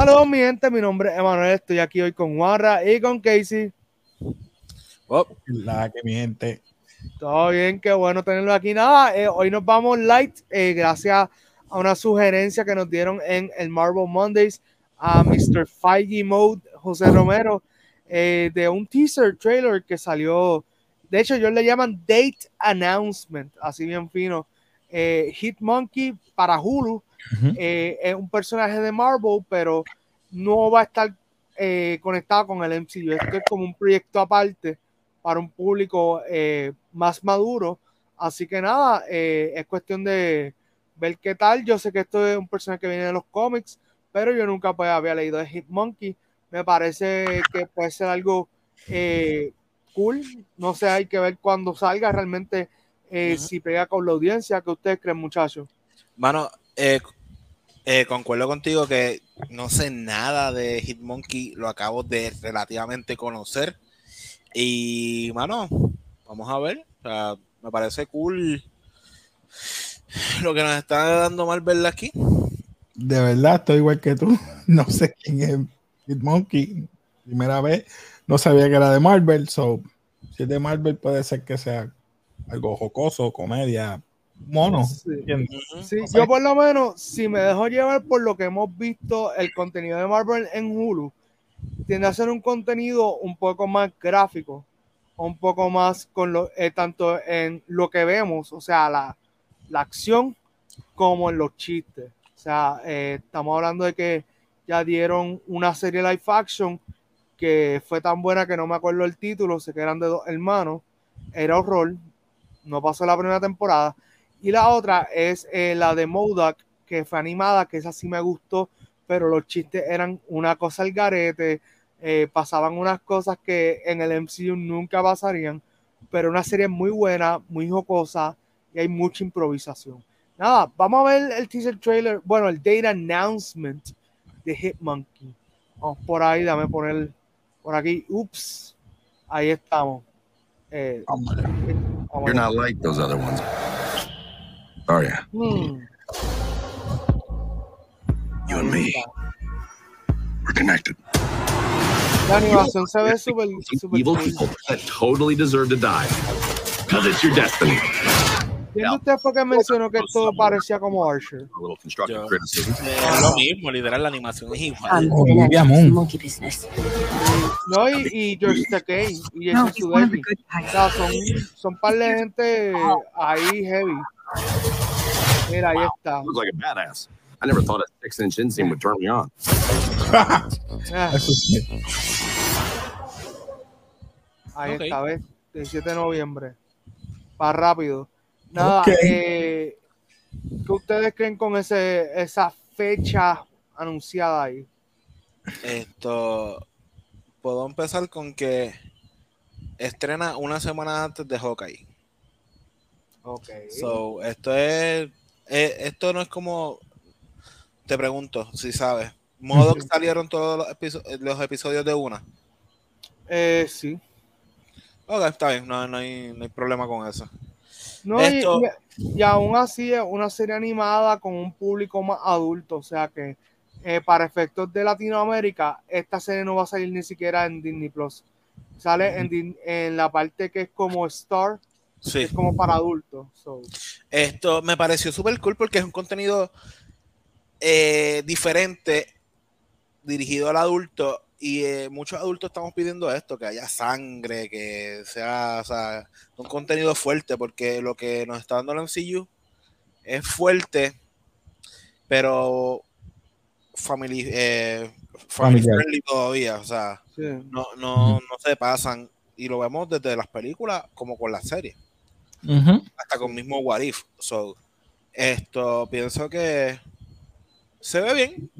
Saludos, mi gente. Mi nombre es Emanuel. Estoy aquí hoy con Juanra y con Casey. Oh. La que mi gente. Todo bien, qué bueno tenerlo aquí. Nada, eh, hoy nos vamos light eh, gracias a una sugerencia que nos dieron en el Marvel Mondays a Mr. Feige Mode José Romero eh, de un teaser trailer que salió. De hecho, ellos le llaman Date Announcement, así bien fino. Hitmonkey para Hulu eh, es un personaje de Marvel, pero no va a estar eh, conectado con el MCU. Esto es como un proyecto aparte para un público eh, más maduro. Así que nada, es cuestión de ver qué tal. Yo sé que esto es un personaje que viene de los cómics, pero yo nunca pues, había leído de Hitmonkey. Me parece que puede ser algo cool. No sé, hay que ver cuando salga realmente si pega con la audiencia. ¿Qué ustedes creen, muchachos? Eh, eh, concuerdo contigo que no sé nada de Hitmonkey, lo acabo de relativamente conocer. Y, mano, vamos a ver. me parece cool lo que nos está dando Marvel aquí. De verdad, estoy igual que tú. No sé quién es Hitmonkey. Primera vez, no sabía que era de Marvel. So, si es de Marvel, puede ser que sea algo jocoso, comedia, mono. Sí. yo por lo menos, si me dejo llevar por lo que hemos visto, el contenido de Marvel en Hulu tiende a ser un contenido un poco más gráfico, un poco más con lo, eh, tanto en lo que vemos, o sea, la, la acción, como en los chistes. O sea, eh, estamos hablando de que ya dieron una serie live action que fue tan buena que no me acuerdo el título, sé que eran de dos hermanos, era horror, no pasó la primera temporada, y la otra es eh, la de Modoc, que fue animada, que esa sí me gustó, pero los chistes eran una cosa al garete, eh, pasaban unas cosas que en el MCU nunca pasarían, pero una serie muy buena, muy jocosa y hay mucha improvisación. Nada, vamos a ver el teaser trailer, bueno, el data announcement de Hitmonkey. Vamos por ahí, dame poner por aquí. Ups, ahí estamos. Eh, You're not like those other ones. Are you? Hmm. You and me. We're connected. La animación se ve super, super Evil cool. people that totally deserve to die. Because it's your destiny. ¿Quién de ustedes fue que mencionó que esto parecía como Archer? Yo, es lo mismo, literal, la animación es igual. No, y, y George Takei y Jason Sudeikis. O sea, son, son par de gente ahí heavy. Mira, ahí está. Looks like a badass. I never thought a six inch inseam would turn me on. ahí okay. está, ¿ves? 17 de noviembre. Para rápido. Nada, okay. eh, ¿qué ustedes creen con ese, esa fecha anunciada ahí? Esto, puedo empezar con que estrena una semana antes de Hawkeye. Ok. So, esto es, eh, esto no es como, te pregunto, si sabes, ¿modo que salieron todos los, episo los, episodios de una? Eh, sí. Ok, está bien, no, no, hay, no hay problema con eso. No, esto... y, y, aún así es una serie animada con un público más adulto, o sea que eh, para efectos de Latinoamérica, esta serie no va a salir ni siquiera en Disney Plus. Sale en, en la parte que es como Star, Sí. Es como para adultos. Esto me pareció súper cool porque es un contenido eh, diferente dirigido al adulto y eh, muchos adultos estamos pidiendo esto, que haya sangre, que sea, o sea, un contenido fuerte porque lo que nos está dando MCU es fuerte, pero family, eh, family friendly todavía, o sea, no, no, no se pasan y lo vemos desde las películas como con las series hasta con mismo What If. So, esto pienso que se ve bien.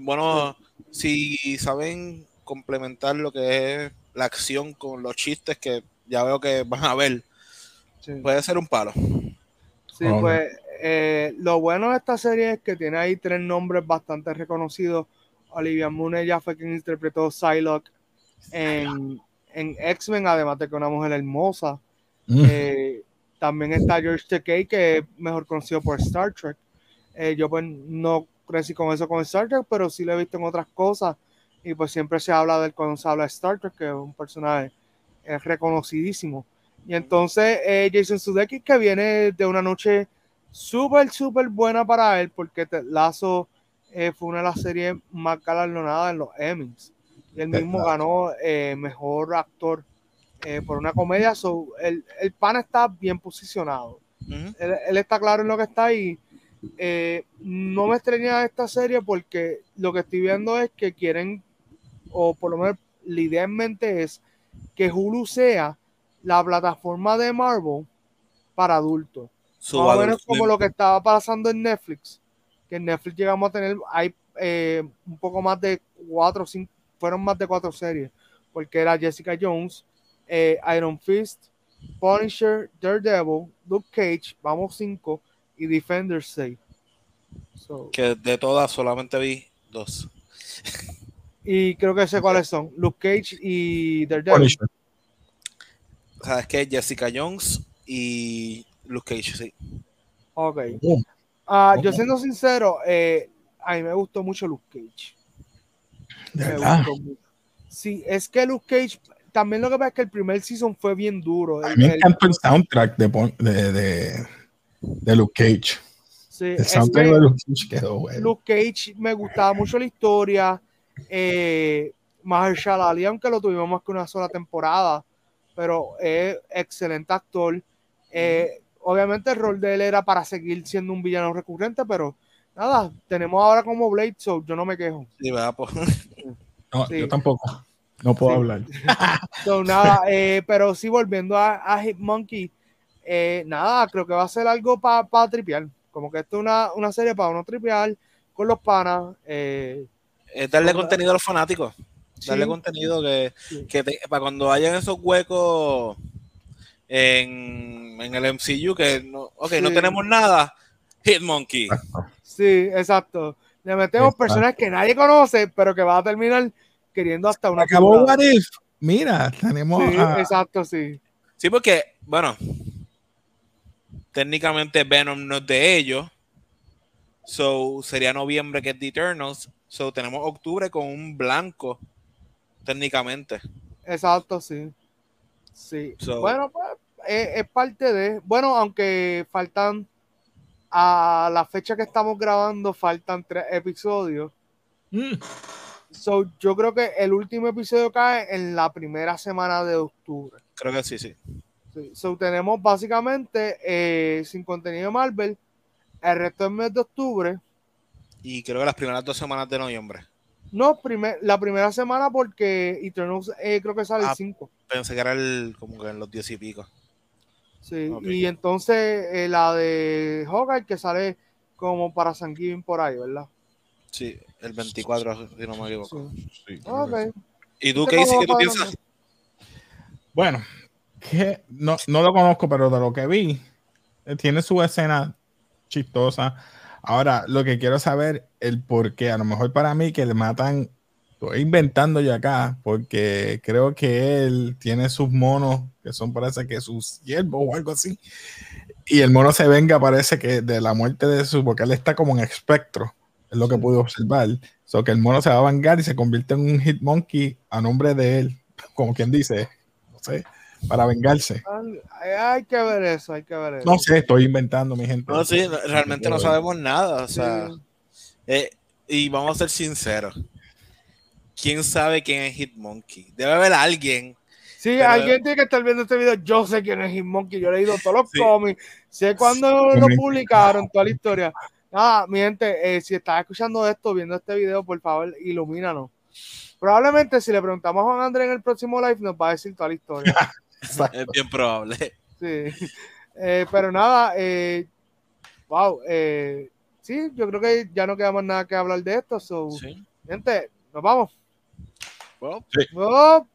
Bueno, si saben complementar lo que es la acción con los chistes que ya veo que van a ver, puede ser un palo. Sí, pues eh, lo bueno de esta serie es que tiene ahí tres nombres bastante reconocidos. Olivia Moon ya fue quien interpretó Psylocke en, en X-Men, además de que una mujer hermosa. Eh, también está George Takei, que es mejor conocido por Star Trek. Eh, yo pues no crecí con eso con Star Trek, pero sí lo he visto en otras cosas. Y pues siempre se habla del cuando se habla de Star Trek, que es un personaje es reconocidísimo. Y entonces eh, Jason Sudeikis, que viene de una noche súper, súper buena para él, porque Lazo eh, fue una de las series más galardonadas en los Emmys. Y él mismo ganó eh, mejor actor por una comedia. So, el, el pan está bien posicionado. él, está claro en lo que está y no me extraña esta serie porque lo que estoy viendo es que quieren, o por lo menos la idea en mente es que Hulu sea la plataforma de Marvel para adultos. Más o menos como lo que estaba pasando en Netflix, que en Netflix llegamos a tener, hay eh, un poco más de cuatro, cinco, fueron más de cuatro series, porque era Jessica Jones, eh, Iron Fist, Punisher, Daredevil, Luke Cage, vamos cinco, y Defender 6. que de todas solamente vi dos. Y creo que sé cuáles son. Luke Cage y Daredevil. ¿Sabes qué? Jessica Jones y Luke Cage, sí. Ok. Uh, yo siendo sincero, eh, a mí me gustó mucho Luke Cage. ¿De Sí, es que Luke Cage, también lo que pasa es que el primer season fue bien duro. A mí me encantó el soundtrack de, de, de, de Luke Cage. Sí, el soundtrack de Luke Cage quedó bueno. Luke Cage me gustaba mucho la historia. Eh, Mahershala Ali, aunque lo tuvimos más que una sola temporada, pero es excelente actor. Eh, obviamente el rol de él era para seguir siendo un villano recurrente, pero nada, tenemos ahora como Blade, so yo no me quejo. Sí, pues. no, yo tampoco. No puedo hablar. nada, eh, pero sí, volviendo a, a Hitmonkey, eh, nada, creo que va a ser algo para pa tripear. Como que esto es una, una serie para uno tripear con los panas. Eh, es darle contenido a los fanáticos. Darle contenido que, para cuando hayan esos huecos en, el MCU que no, okay, no tenemos nada, Hitmonkey. Sí, exacto. Le metemos personas que nadie conoce, pero que va a terminar queriendo hasta una. Acabó What If. Mira, tenemos. exacto, sí. Sí, porque, bueno, técnicamente Venom no es de ellos. So sería noviembre que es The Eternals. So, tenemos octubre con un blanco, técnicamente. Exacto, sí. Sí. bueno, pues es, parte de. Bueno, aunque faltan. A la fecha que estamos grabando, faltan tres episodios. Mm. So, yo creo que el último episodio cae en la primera semana de octubre. Creo que sí, sí. sí. So, tenemos básicamente eh, sin contenido Marvel el resto del mes de octubre y creo que las primeras dos semanas de noviembre. No, primer, la primera semana porque Eternals eh, creo que sale el 5. Ah, pensé que era el, como que en los 10 y pico. Sí, y entonces eh, la de Hawkeye que sale como para San Giving por ahí, ¿verdad? Sí, el 24, si no me equivoco. Sí. okay. ¿Y tú qué dices? ¿Qué tú piensas? Bueno, que no, no lo conozco, pero de lo que vi, eh, tiene su escena chistosa Ahora, lo que quiero saber, el por qué. A lo mejor para mí que le matan, estoy inventando yo acá, porque creo que él tiene sus monos, que son parece que sus siervos o algo así. Y el mono se venga, parece que de la muerte de su, porque él está como en espectro, es lo que pude observar. So que el mono se va a vengar y se convierte en un hitmonkey a nombre de él, como quien dice, no sé para vengarse. Hay que ver eso, hay que ver eso. No sé, estoy inventando, mi gente. No, sí, realmente no sabemos nada. O sea, eh, y vamos a ser sinceros. ¿Quién sabe quién es Hitmonkey? Debe haber alguien. Sí, alguien tiene que estar viendo este video. Yo sé quién es Hitmonkey. Yo he leído todos los cómics. Sé cuándo lo publicaron, toda la historia. Nada, mi gente, eh, si estás escuchando esto, viendo este video, por favor, ilumínanos. Probablemente si le preguntamos a Juan Andrés en el próximo live, nos va a decir toda la historia. Es bien probable. Sí. Eh, pero nada, eh, wow. Eh, sí, yo creo que ya no queda más nada que hablar de esto. So, Gente, nos vamos. Well,